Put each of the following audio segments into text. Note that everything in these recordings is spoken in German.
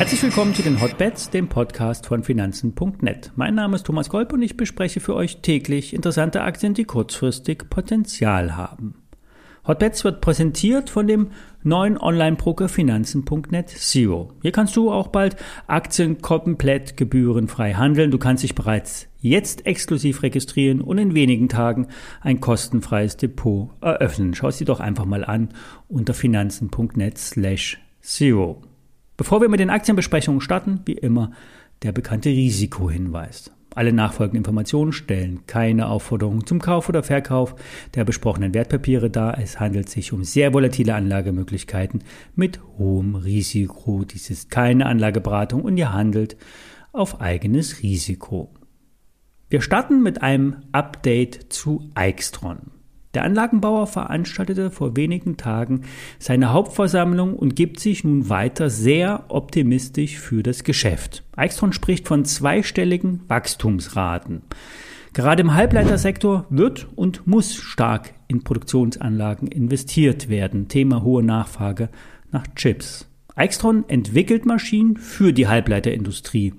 Herzlich willkommen zu den Hotbets, dem Podcast von Finanzen.net. Mein Name ist Thomas Kolb und ich bespreche für euch täglich interessante Aktien, die kurzfristig Potenzial haben. Hotbets wird präsentiert von dem neuen Online-Broker Finanzen.net Zero. Hier kannst du auch bald Aktien komplett gebührenfrei handeln. Du kannst dich bereits jetzt exklusiv registrieren und in wenigen Tagen ein kostenfreies Depot eröffnen. Schau es dir doch einfach mal an unter finanzen.net slash zero. Bevor wir mit den Aktienbesprechungen starten, wie immer der bekannte Risikohinweis. Alle nachfolgenden Informationen stellen keine Aufforderung zum Kauf oder Verkauf der besprochenen Wertpapiere dar. Es handelt sich um sehr volatile Anlagemöglichkeiten mit hohem Risiko. Dies ist keine Anlageberatung und ihr handelt auf eigenes Risiko. Wir starten mit einem Update zu Eichstron. Der Anlagenbauer veranstaltete vor wenigen Tagen seine Hauptversammlung und gibt sich nun weiter sehr optimistisch für das Geschäft. Eichstron spricht von zweistelligen Wachstumsraten. Gerade im Halbleitersektor wird und muss stark in Produktionsanlagen investiert werden. Thema hohe Nachfrage nach Chips. Eichstron entwickelt Maschinen für die Halbleiterindustrie,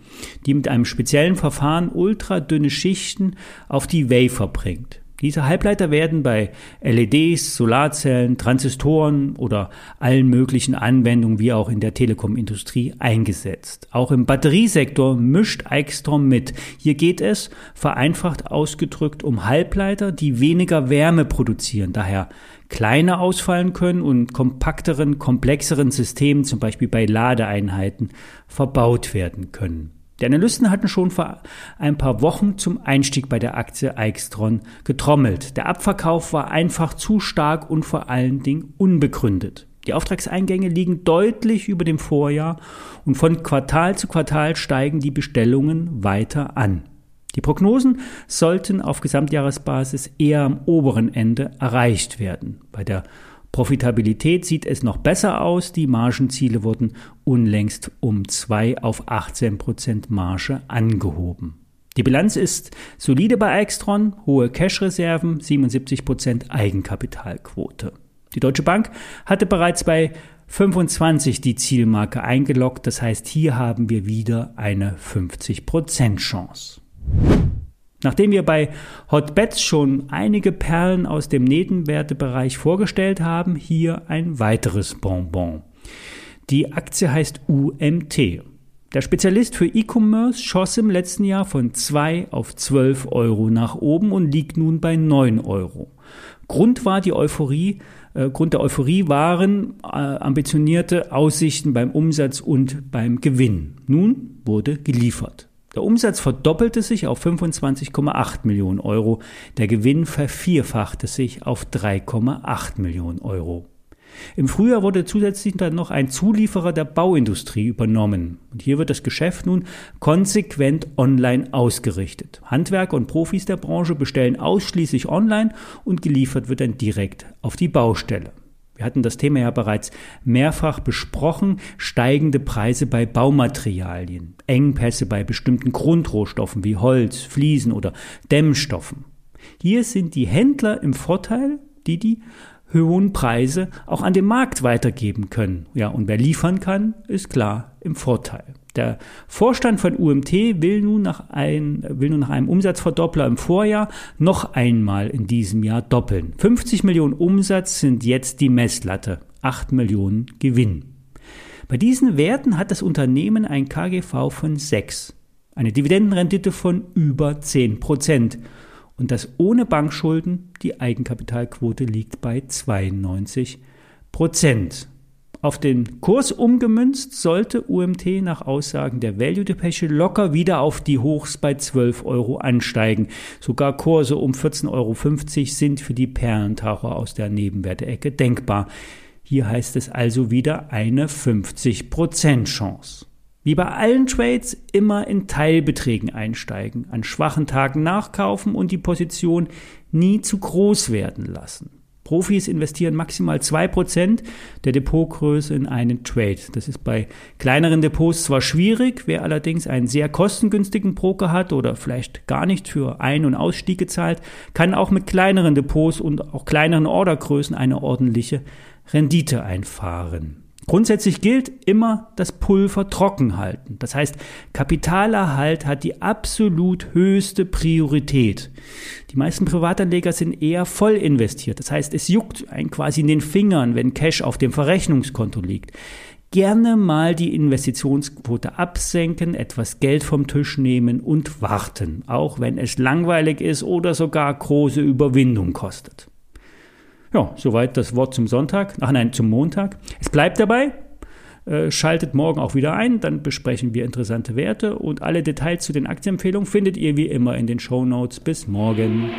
die mit einem speziellen Verfahren ultradünne Schichten auf die Wafer bringt. Diese Halbleiter werden bei LEDs, Solarzellen, Transistoren oder allen möglichen Anwendungen wie auch in der Telekomindustrie eingesetzt. Auch im Batteriesektor mischt Eichstrom mit. Hier geht es, vereinfacht ausgedrückt, um Halbleiter, die weniger Wärme produzieren, daher kleiner ausfallen können und kompakteren, komplexeren Systemen, zum Beispiel bei Ladeeinheiten, verbaut werden können. Die Analysten hatten schon vor ein paar Wochen zum Einstieg bei der Aktie Eichstron getrommelt. Der Abverkauf war einfach zu stark und vor allen Dingen unbegründet. Die Auftragseingänge liegen deutlich über dem Vorjahr und von Quartal zu Quartal steigen die Bestellungen weiter an. Die Prognosen sollten auf Gesamtjahresbasis eher am oberen Ende erreicht werden. Bei der Profitabilität sieht es noch besser aus. Die Margenziele wurden unlängst um 2 auf 18 Prozent Marge angehoben. Die Bilanz ist solide bei Extron, hohe Cash-Reserven, 77 Prozent Eigenkapitalquote. Die Deutsche Bank hatte bereits bei 25 die Zielmarke eingeloggt, das heißt, hier haben wir wieder eine 50 Prozent Chance. Nachdem wir bei Hotbets schon einige Perlen aus dem Nebenwertebereich vorgestellt haben, hier ein weiteres Bonbon. Die Aktie heißt UMT. Der Spezialist für E-Commerce schoss im letzten Jahr von 2 auf 12 Euro nach oben und liegt nun bei 9 Euro. Grund war die Euphorie, äh, Grund der Euphorie waren äh, ambitionierte Aussichten beim Umsatz und beim Gewinn. Nun wurde geliefert. Der Umsatz verdoppelte sich auf 25,8 Millionen Euro, der Gewinn vervierfachte sich auf 3,8 Millionen Euro. Im Frühjahr wurde zusätzlich dann noch ein Zulieferer der Bauindustrie übernommen. Und hier wird das Geschäft nun konsequent online ausgerichtet. Handwerker und Profis der Branche bestellen ausschließlich online und geliefert wird dann direkt auf die Baustelle. Wir hatten das Thema ja bereits mehrfach besprochen. Steigende Preise bei Baumaterialien, Engpässe bei bestimmten Grundrohstoffen wie Holz, Fliesen oder Dämmstoffen. Hier sind die Händler im Vorteil, die die hohen Preise auch an den Markt weitergeben können. Ja, und wer liefern kann, ist klar im Vorteil. Der Vorstand von UMT will nun, nach ein, will nun nach einem Umsatzverdoppler im Vorjahr noch einmal in diesem Jahr doppeln. 50 Millionen Umsatz sind jetzt die Messlatte, 8 Millionen Gewinn. Bei diesen Werten hat das Unternehmen ein KGV von 6, eine Dividendenrendite von über 10 Prozent und das ohne Bankschulden, die Eigenkapitalquote liegt bei 92 Prozent. Auf den Kurs umgemünzt sollte UMT nach Aussagen der Value Depeche locker wieder auf die Hochs bei 12 Euro ansteigen. Sogar Kurse um 14,50 Euro sind für die Perlentaucher aus der Nebenwerteecke denkbar. Hier heißt es also wieder eine 50% Chance. Wie bei allen Trades immer in Teilbeträgen einsteigen, an schwachen Tagen nachkaufen und die Position nie zu groß werden lassen. Profis investieren maximal 2% der Depotgröße in einen Trade. Das ist bei kleineren Depots zwar schwierig, wer allerdings einen sehr kostengünstigen Broker hat oder vielleicht gar nicht für Ein- und Ausstiege zahlt, kann auch mit kleineren Depots und auch kleineren Ordergrößen eine ordentliche Rendite einfahren. Grundsätzlich gilt immer das Pulver trocken halten. Das heißt, Kapitalerhalt hat die absolut höchste Priorität. Die meisten Privatanleger sind eher voll investiert. Das heißt, es juckt einen quasi in den Fingern, wenn Cash auf dem Verrechnungskonto liegt. Gerne mal die Investitionsquote absenken, etwas Geld vom Tisch nehmen und warten, auch wenn es langweilig ist oder sogar große Überwindung kostet. Ja, soweit das Wort zum Sonntag. Ach nein, zum Montag. Es bleibt dabei. Äh, schaltet morgen auch wieder ein, dann besprechen wir interessante Werte und alle Details zu den Aktienempfehlungen findet ihr wie immer in den Show Notes. Bis morgen.